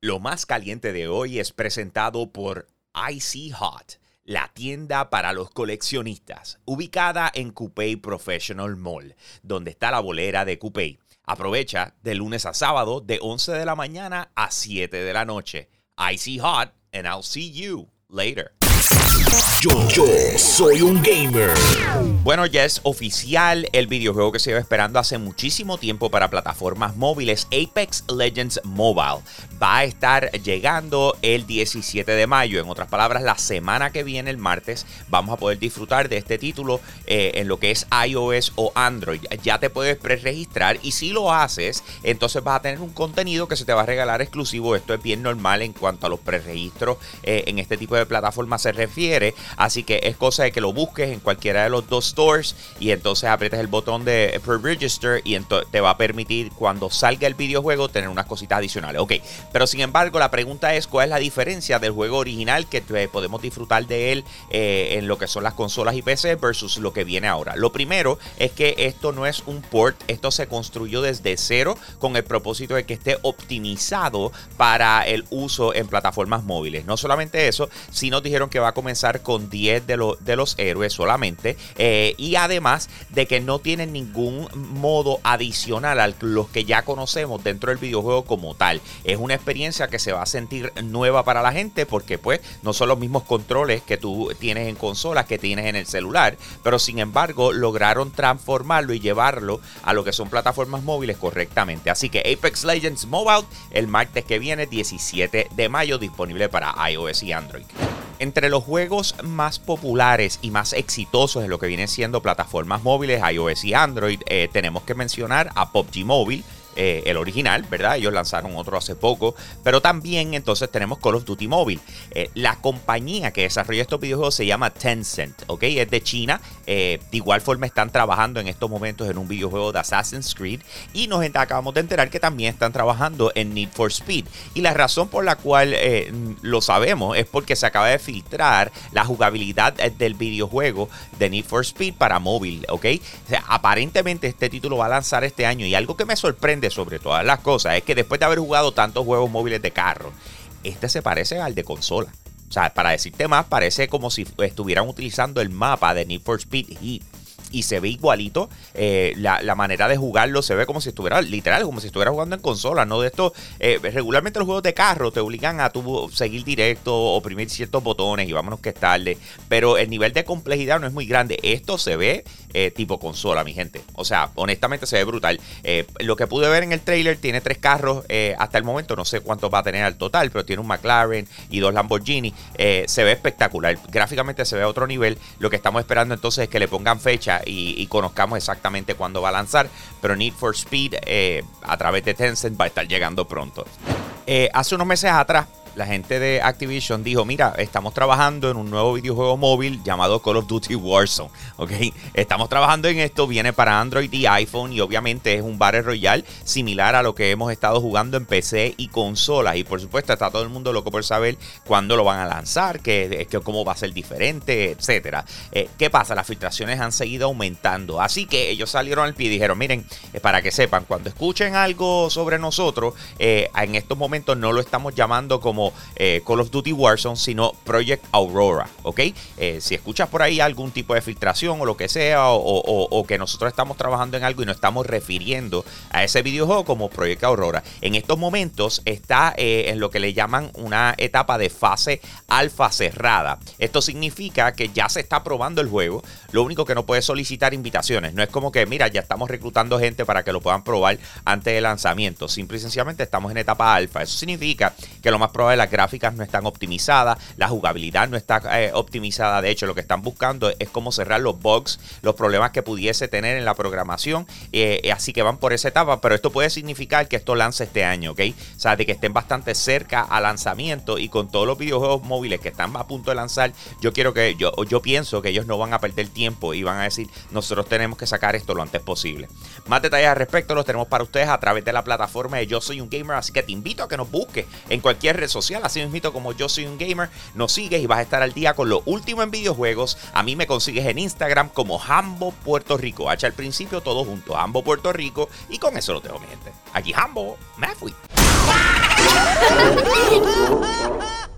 Lo más caliente de hoy es presentado por Icy Hot, la tienda para los coleccionistas, ubicada en Coupé Professional Mall, donde está la bolera de Coupé. Aprovecha de lunes a sábado de 11 de la mañana a 7 de la noche. Icy Hot, and I'll see you later. Yo, soy un gamer. Bueno, ya es oficial el videojuego que se iba esperando hace muchísimo tiempo para plataformas móviles, Apex Legends Mobile. Va a estar llegando el 17 de mayo. En otras palabras, la semana que viene, el martes, vamos a poder disfrutar de este título eh, en lo que es iOS o Android. Ya te puedes preregistrar y si lo haces, entonces vas a tener un contenido que se te va a regalar exclusivo. Esto es bien normal en cuanto a los preregistros eh, en este tipo de plataformas refiere. Así que es cosa de que lo busques en cualquiera de los dos stores y entonces aprietas el botón de pre-register y te va a permitir cuando salga el videojuego tener unas cositas adicionales. Ok, pero sin embargo la pregunta es cuál es la diferencia del juego original que podemos disfrutar de él eh, en lo que son las consolas y PC versus lo que viene ahora. Lo primero es que esto no es un port, esto se construyó desde cero con el propósito de que esté optimizado para el uso en plataformas móviles. No solamente eso, sino dijeron que va a comenzar con 10 de, de los héroes solamente. Eh, y además de que no tienen ningún modo adicional a los que ya conocemos dentro del videojuego como tal. Es una experiencia que se va a sentir nueva para la gente porque pues no son los mismos controles que tú tienes en consolas que tienes en el celular. Pero sin embargo lograron transformarlo y llevarlo a lo que son plataformas móviles correctamente. Así que Apex Legends Mobile el martes que viene 17 de mayo disponible para iOS y Android. Entre los juegos más populares y más exitosos en lo que vienen siendo plataformas móviles, iOS y Android, eh, tenemos que mencionar a PUBG Mobile, eh, el original, ¿verdad? Ellos lanzaron otro hace poco, pero también entonces tenemos Call of Duty Mobile. Eh, la compañía que desarrolla estos videojuegos se llama Tencent, ¿ok? Es de China. Eh, de igual forma están trabajando en estos momentos en un videojuego de Assassin's Creed y nos acabamos de enterar que también están trabajando en Need for Speed. Y la razón por la cual lo sabemos es porque se acaba de filtrar la jugabilidad del videojuego de Need for Speed para móvil, ¿ok? O sea, aparentemente este título va a lanzar este año y algo que me sorprende sobre todas las cosas es que después de haber jugado tantos juegos móviles de carro, este se parece al de consola. O sea, para decirte más, parece como si estuvieran utilizando el mapa de Need for Speed Heat y se ve igualito. Eh, la, manera de jugarlo se ve como si estuviera, literal, como si estuviera jugando en consola, ¿no? De esto, eh, regularmente los juegos de carro te obligan a tu seguir directo, oprimir ciertos botones y vámonos que es tarde. Pero el nivel de complejidad no es muy grande. Esto se ve eh, tipo consola, mi gente. O sea, honestamente se ve brutal. lo que pude ver en el trailer tiene tres carros hasta el momento, no sé cuántos va a tener al total, pero tiene un McLaren y dos Lamborghini. se ve espectacular. Gráficamente se ve a otro nivel. Lo que estamos esperando entonces es que le pongan fecha y, conozcamos exactamente cuándo va a lanzar. Pero Need for Speed eh, a través de Tencent va a estar llegando pronto. Eh, hace unos meses atrás la gente de Activision dijo, mira, estamos trabajando en un nuevo videojuego móvil llamado Call of Duty Warzone, ¿ok? Estamos trabajando en esto, viene para Android y iPhone y obviamente es un Battle Royale similar a lo que hemos estado jugando en PC y consolas y por supuesto está todo el mundo loco por saber cuándo lo van a lanzar, que, cómo va a ser diferente, etcétera. Eh, ¿Qué pasa? Las filtraciones han seguido aumentando, así que ellos salieron al pie y dijeron, miren, eh, para que sepan, cuando escuchen algo sobre nosotros, eh, en estos momentos no lo estamos llamando como eh, Call of Duty Warzone, sino Project Aurora, ¿ok? Eh, si escuchas por ahí algún tipo de filtración o lo que sea, o, que nosotros estamos trabajando en algo y nos estamos refiriendo a ese videojuego como Project Aurora, en estos momentos está eh, en lo que le llaman una etapa de fase alfa cerrada. Esto significa que ya se está probando el juego, lo único que no puede solicitar invitaciones, no es como que, mira, ya estamos reclutando gente para que lo puedan probar antes del lanzamiento, simple y sencillamente estamos en etapa alfa. Eso significa que lo más probable las gráficas no están optimizadas, la jugabilidad no está eh, optimizada. De hecho, lo que están buscando es cómo cerrar los bugs, los problemas que pudiese tener en la programación. Eh, eh, así que van por esa etapa, pero esto puede significar que esto lance este año, ¿ok? O sea, de que estén bastante cerca al lanzamiento y con todos los videojuegos móviles que están a punto de lanzar, yo quiero que, yo, yo pienso que ellos no van a perder tiempo y van a decir, nosotros tenemos que sacar esto lo antes posible. Más detalles al respecto los tenemos para ustedes a través de la plataforma de Yo Soy un Gamer, así que te invito a que nos busques en cualquier red social, así mismo como yo soy un gamer, nos sigues y vas a estar al día con lo último en videojuegos. A mí me consigues en Instagram como Hambo Puerto Rico. H al principio, todo junto, Hambo Puerto Rico. Y con eso lo tengo, mi gente. Aquí Hambo, me fui.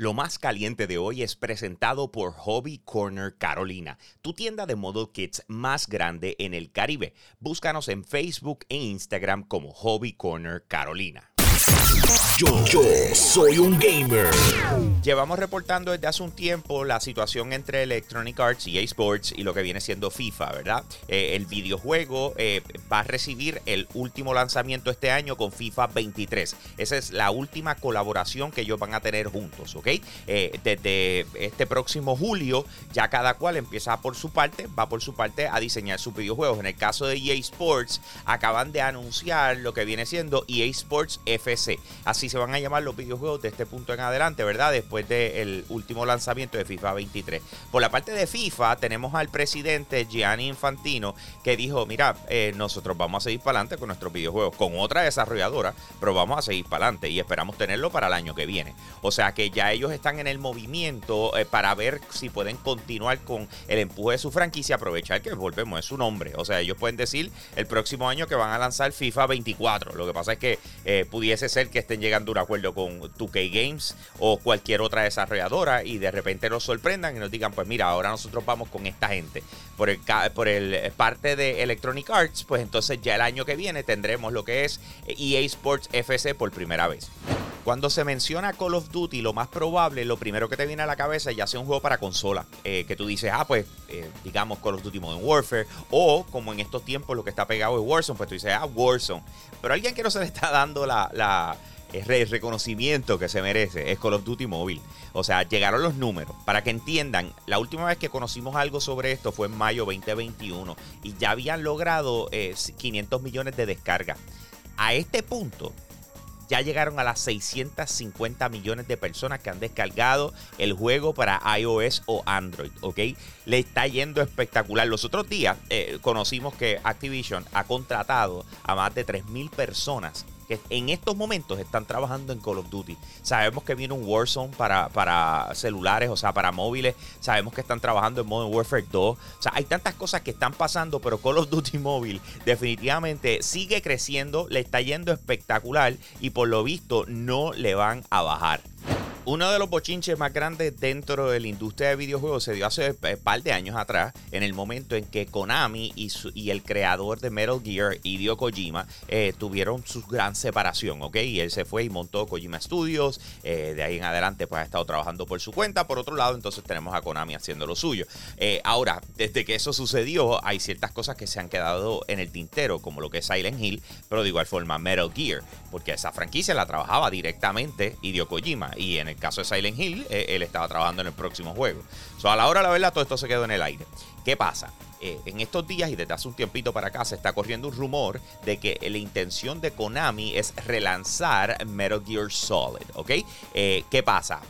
Lo más caliente de hoy es presentado por Hobby Corner Carolina, tu tienda de model kits más grande en el Caribe. Búscanos en Facebook e Instagram como Hobby Corner Carolina. Yo, yo soy un gamer. Llevamos reportando desde hace un tiempo la situación entre Electronic Arts y Sports y lo que viene siendo FIFA, ¿verdad? Eh, el videojuego eh, va a recibir el último lanzamiento este año con FIFA 23. Esa es la última colaboración que ellos van a tener juntos, ¿ok? Eh, desde este próximo julio, ya cada cual empieza por su parte, va por su parte a diseñar sus videojuegos. En el caso de EA Sports, acaban de anunciar lo que viene siendo EA Sports FC. Así se van a llamar los videojuegos de este punto en adelante, ¿verdad? Después del último lanzamiento de FIFA 23. Por la parte de FIFA, tenemos al presidente Gianni Infantino que dijo: Mira, eh, nosotros vamos a seguir para adelante con nuestros videojuegos, con otra desarrolladora, pero vamos a seguir para adelante y esperamos tenerlo para el año que viene. O sea que ya ellos están en el movimiento eh, para ver si pueden continuar con el empuje de su franquicia, aprovechar que volvemos, es su nombre. O sea, ellos pueden decir el próximo año que van a lanzar FIFA 24. Lo que pasa es que eh, pudiese ser que estén llegando a un acuerdo con 2K Games o cualquier otra desarrolladora y de repente nos sorprendan y nos digan, pues mira, ahora nosotros vamos con esta gente. Por el, por el eh, parte de Electronic Arts, pues entonces ya el año que viene tendremos lo que es EA Sports FC por primera vez. Cuando se menciona Call of Duty, lo más probable, lo primero que te viene a la cabeza ya sea un juego para consola. Eh, que tú dices, ah, pues, eh, digamos Call of Duty Modern Warfare. O como en estos tiempos lo que está pegado es Warzone, pues tú dices, ah, Warzone. Pero alguien que no se le está dando la, el reconocimiento que se merece es Call of Duty móvil. O sea, llegaron los números. Para que entiendan, la última vez que conocimos algo sobre esto fue en mayo 2021 y ya habían logrado 500 millones de descargas. A este punto, ya llegaron a las 650 millones de personas que han descargado el juego para iOS o Android, ¿ok? Le está yendo espectacular. Los otros días eh, conocimos que Activision ha contratado a más de 3.000 personas que en estos momentos están trabajando en Call of Duty. Sabemos que viene un Warzone para, para celulares, o sea, para móviles. Sabemos que están trabajando en Modern Warfare 2. O sea, hay tantas cosas que están pasando, pero Call of Duty móvil definitivamente sigue creciendo, le está yendo espectacular y por lo visto no le van a bajar. Uno de los bochinches más grandes dentro de la industria de videojuegos se dio hace un par de años atrás, en el momento en que Konami y, el creador de Metal Gear, Hideo Kojima, eh, tuvieron su gran separación, ¿ok? Y él se fue y montó Kojima Studios, eh, de ahí en adelante pues ha estado trabajando por su cuenta, por otro lado entonces tenemos a Konami haciendo lo suyo. Eh, ahora, desde que eso sucedió, hay ciertas cosas que se han quedado en el tintero, como lo que es Silent Hill, pero de igual forma Metal Gear, porque esa franquicia la trabajaba directamente Hideo Kojima, y en el caso de Silent Hill, eh, él estaba trabajando en el próximo juego. So, a la hora la verdad, todo esto se quedó en el aire. ¿Qué pasa? Eh, en estos días y desde hace un tiempito para acá se está corriendo un rumor de que la intención de Konami es relanzar Metal Gear Solid, ¿ok? Eh, ¿Qué pasa?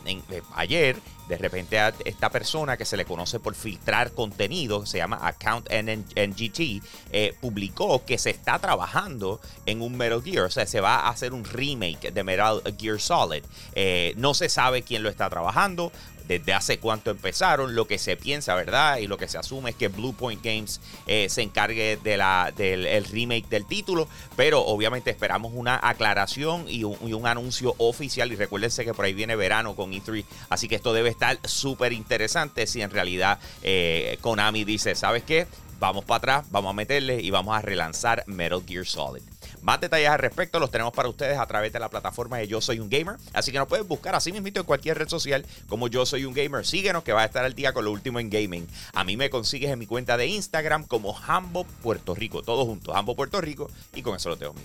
ayer de repente a esta persona que se le conoce por filtrar contenido, se llama Account NGT, eh, publicó que se está trabajando en un Metal Gear, o sea, se va a hacer un remake de Metal Gear Solid. Eh, no se sabe quién lo está trabajando, desde hace cuánto empezaron, lo que se piensa, ¿verdad? Y lo que se asume es que Blue Point Games eh, se encargue de la, del remake del título, pero obviamente esperamos una aclaración y un, un, anuncio oficial y recuérdense que por ahí viene verano con E3, así que esto debe estar súper interesante si en realidad eh, Konami dice, ¿sabes qué? Vamos para atrás, vamos a meterle y vamos a relanzar Metal Gear Solid. Más detalles al respecto los tenemos para ustedes a través de la plataforma de Yo Soy Un Gamer. Así que nos puedes buscar así mismo en cualquier red social como Yo Soy Un Gamer. Síguenos que va a estar al día con lo último en gaming. A mí me consigues en mi cuenta de Instagram como Hambo Puerto Rico. Todos juntos, Hambo Puerto Rico. Y con eso lo tengo, mi.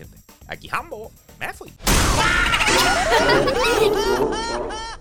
Aquí Hambo, me fui.